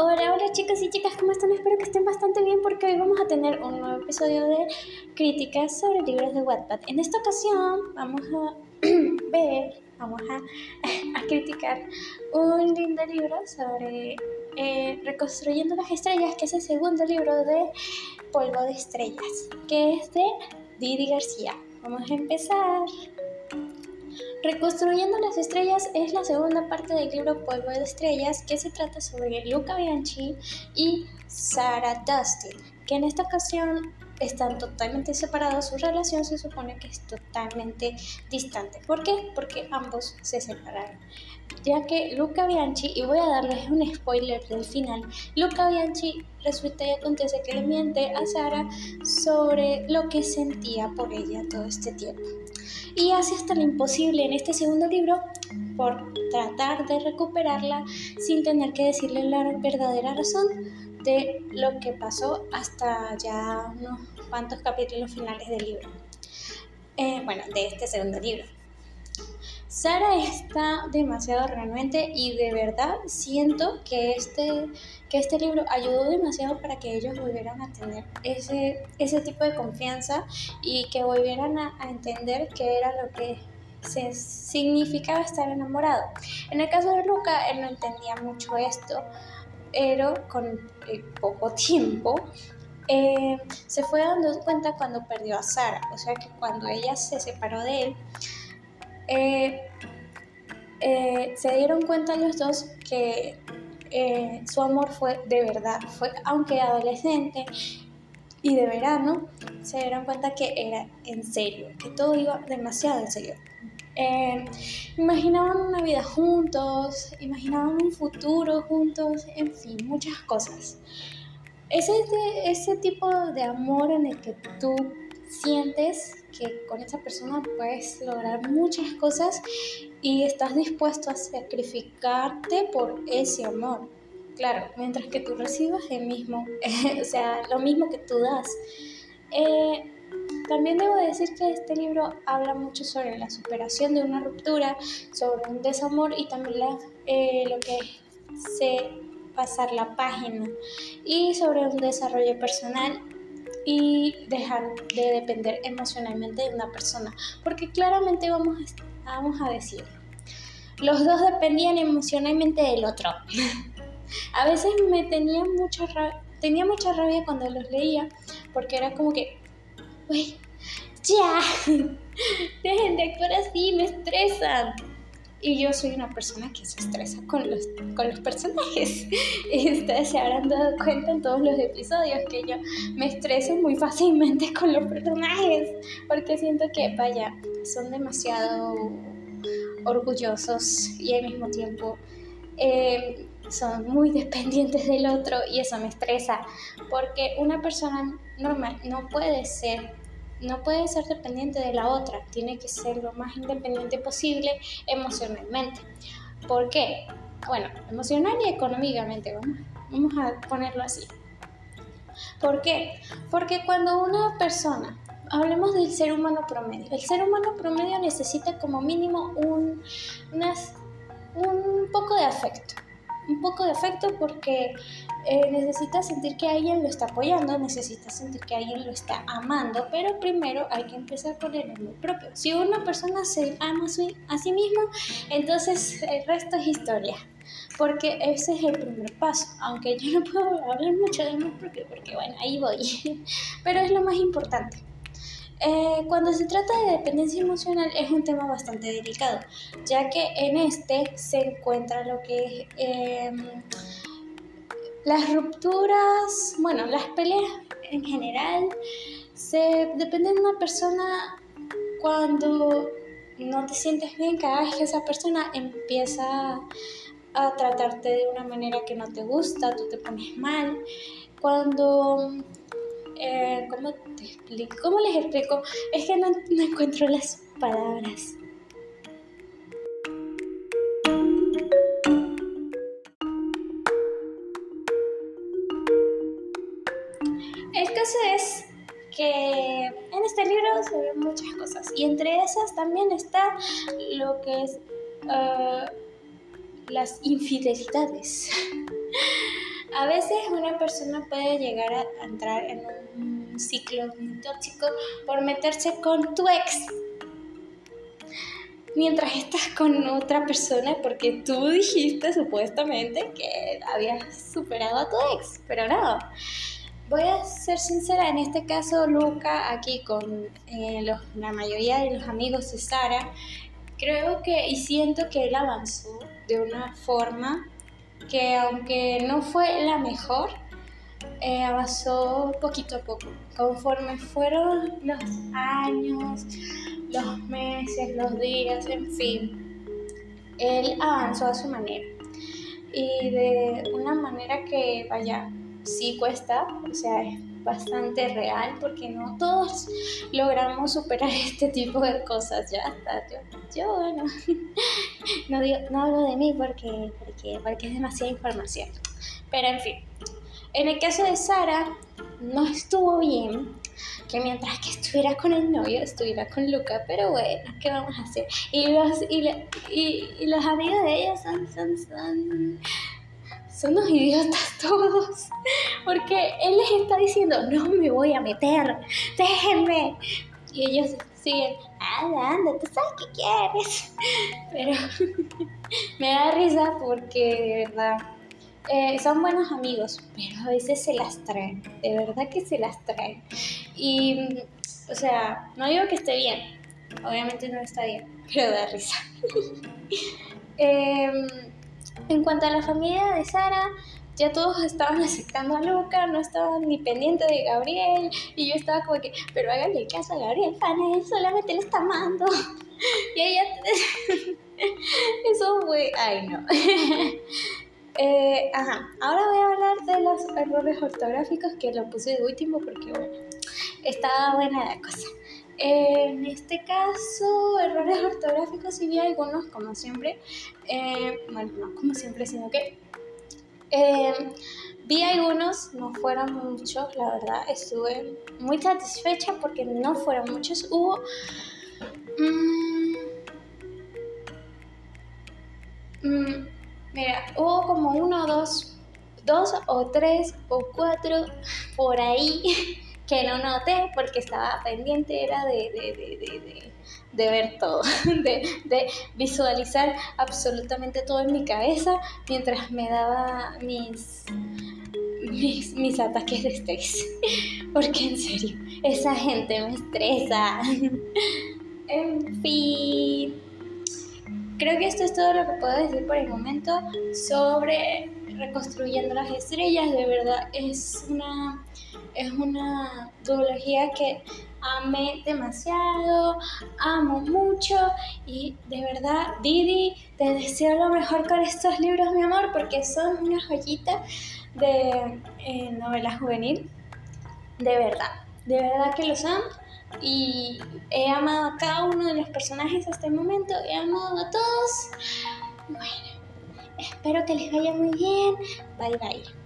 Hola, hola chicos y chicas, ¿cómo están? Espero que estén bastante bien porque hoy vamos a tener un nuevo episodio de críticas sobre libros de Wattpad. En esta ocasión vamos a ver, vamos a, a criticar un lindo libro sobre eh, Reconstruyendo las Estrellas, que es el segundo libro de Polvo de Estrellas, que es de Didi García. Vamos a empezar. Reconstruyendo las estrellas es la segunda parte del libro Polvo de Estrellas que se trata sobre Luca Bianchi y Sarah Dustin, que en esta ocasión están totalmente separados, su relación se supone que es totalmente distante. ¿Por qué? Porque ambos se separaron. Ya que Luca Bianchi, y voy a darles un spoiler del final, Luca Bianchi resulta y acontece que le miente a Sara sobre lo que sentía por ella todo este tiempo y hace hasta lo imposible en este segundo libro por tratar de recuperarla sin tener que decirle la verdadera razón de lo que pasó hasta ya unos cuantos capítulos finales del libro. Eh, bueno, de este segundo libro. Sara está demasiado realmente y de verdad siento que este, que este libro ayudó demasiado para que ellos volvieran a tener ese, ese tipo de confianza y que volvieran a, entender qué era lo que se significaba estar enamorado. En el caso de Luca, él no entendía mucho esto, pero con eh, poco tiempo eh, se fue dando cuenta cuando perdió a Sara, o sea que cuando ella se separó de él, eh, eh, se dieron cuenta los dos que eh, su amor fue de verdad, fue aunque adolescente y de verano, se dieron cuenta que era en serio, que todo iba demasiado en serio. imaginaban una vida juntos, imaginaban un futuro juntos, en fin, muchas cosas. Ese, ese tipo de amor en el que tú sientes que con esa persona puedes lograr muchas cosas y estás dispuesto a sacrificarte por ese amor. Claro, mientras que tú recibas el mismo, o sea, lo mismo que tú das. Eh, también debo decir que este libro habla mucho sobre la superación de una ruptura, sobre un desamor y también la, eh, lo que se pasar la página y sobre un desarrollo personal y dejar de depender emocionalmente de una persona. Porque claramente vamos a, vamos a decir, los dos dependían emocionalmente del otro. a veces me tenía mucha, tenía mucha rabia cuando los leía porque era como que, güey, ya, dejen de actuar así, me estresan. Y yo soy una persona que se estresa con los, con los personajes. Y ustedes se habrán dado cuenta en todos los episodios que yo me estreso muy fácilmente con los personajes. Porque siento que, vaya, son demasiado orgullosos y al mismo tiempo eh, son muy dependientes del otro y eso me estresa. Porque una persona normal no puede ser no puede ser dependiente de la otra, tiene que ser lo más independiente posible emocionalmente. ¿Por qué? Bueno, emocional y económicamente, vamos, vamos a ponerlo así. ¿Por qué? Porque cuando una persona, hablemos del ser humano promedio, el ser humano promedio necesita como mínimo un, un poco de afecto un poco de afecto porque eh, necesita sentir que alguien lo está apoyando, necesita sentir que alguien lo está amando, pero primero hay que empezar con el amor propio. Si una persona se ama a sí mismo, entonces el resto es historia, porque ese es el primer paso, aunque yo no puedo hablar mucho de amor propio, porque bueno, ahí voy, pero es lo más importante. Eh, cuando se trata de dependencia emocional es un tema bastante delicado, ya que en este se encuentra lo que es em, las rupturas, bueno, las peleas en general, se depende de una persona cuando no te sientes bien, cada vez que esa persona empieza a tratarte de una manera que no te gusta, tú te pones mal, cuando eh, ¿cómo te explico? ¿Cómo les explico? Es que no, no encuentro las palabras. El caso es que en este libro se ven muchas cosas y entre esas también está lo que es uh, las infidelidades. A veces una persona puede llegar a entrar en un ciclo tóxico por meterse con tu ex mientras estás con otra persona porque tú dijiste supuestamente que habías superado a tu ex, pero no. Voy a ser sincera, en este caso Luca, aquí con eh, la mayoría de los amigos de Sara, creo que y siento que él avanzó de una forma que aunque no fue la mejor, eh, avanzó poquito a poco. Conforme fueron los años, los meses, los días, en fin, él avanzó a su manera. Y de una manera que, vaya, sí cuesta, o sea, es bastante real porque no todos logramos superar este tipo de cosas. Ya está, yo, bueno, no, no hablo de mí porque, porque, porque es demasiada información. Pero en fin, en el caso de Sara, no estuvo bien que mientras que estuviera con el novio, estuviera con Luca, pero bueno, ¿qué vamos a hacer? Y los, y, y, los amigos de ella son, son, son, son unos idiotas todos, porque él les está diciendo, no me voy a meter, déjenme. Y ellos siguen, anda, anda, tú sabes qué quieres. Pero me da risa porque de verdad eh, son buenos amigos, pero a veces se las traen, de verdad que se las traen. Y, o sea, no digo que esté bien, obviamente no está bien, pero da risa. Em, en cuanto a la familia de Sara, ya todos estaban aceptando a Luca, no estaban ni pendientes de Gabriel, y yo estaba como que, pero háganle caso a Gabriel, fan, él solamente lo está amando. y ella, eso fue, ay no. Eh, ajá, ahora voy a hablar de los errores ortográficos que lo puse de último porque, bueno, estaba buena la cosa. En este caso, errores ortográficos y vi algunos, como siempre. Eh, bueno, no como siempre, sino que eh, vi algunos, no fueron muchos, la verdad. Estuve muy satisfecha porque no fueron muchos. Hubo. Mmm, mmm, Mira, hubo como uno, dos, dos o tres o cuatro por ahí que no noté porque estaba pendiente, era de, de, de, ver todo, de, visualizar absolutamente todo en mi cabeza mientras me daba mis, mis, mis ataques de estrés. Porque en serio, esa gente me estresa. en fin. Creo que esto es todo lo que puedo decir por el momento sobre reconstruyendo las estrellas. De verdad es una, es una duología que amé demasiado, amo mucho y de verdad, Didi, te deseo lo mejor con estos libros, mi amor, porque son una joyita de eh, novela juvenil. De verdad, de verdad que lo son y he amado a cada uno de los personajes hasta el momento, he amado a todos. Espero que les vaya muy bien. Bye bye.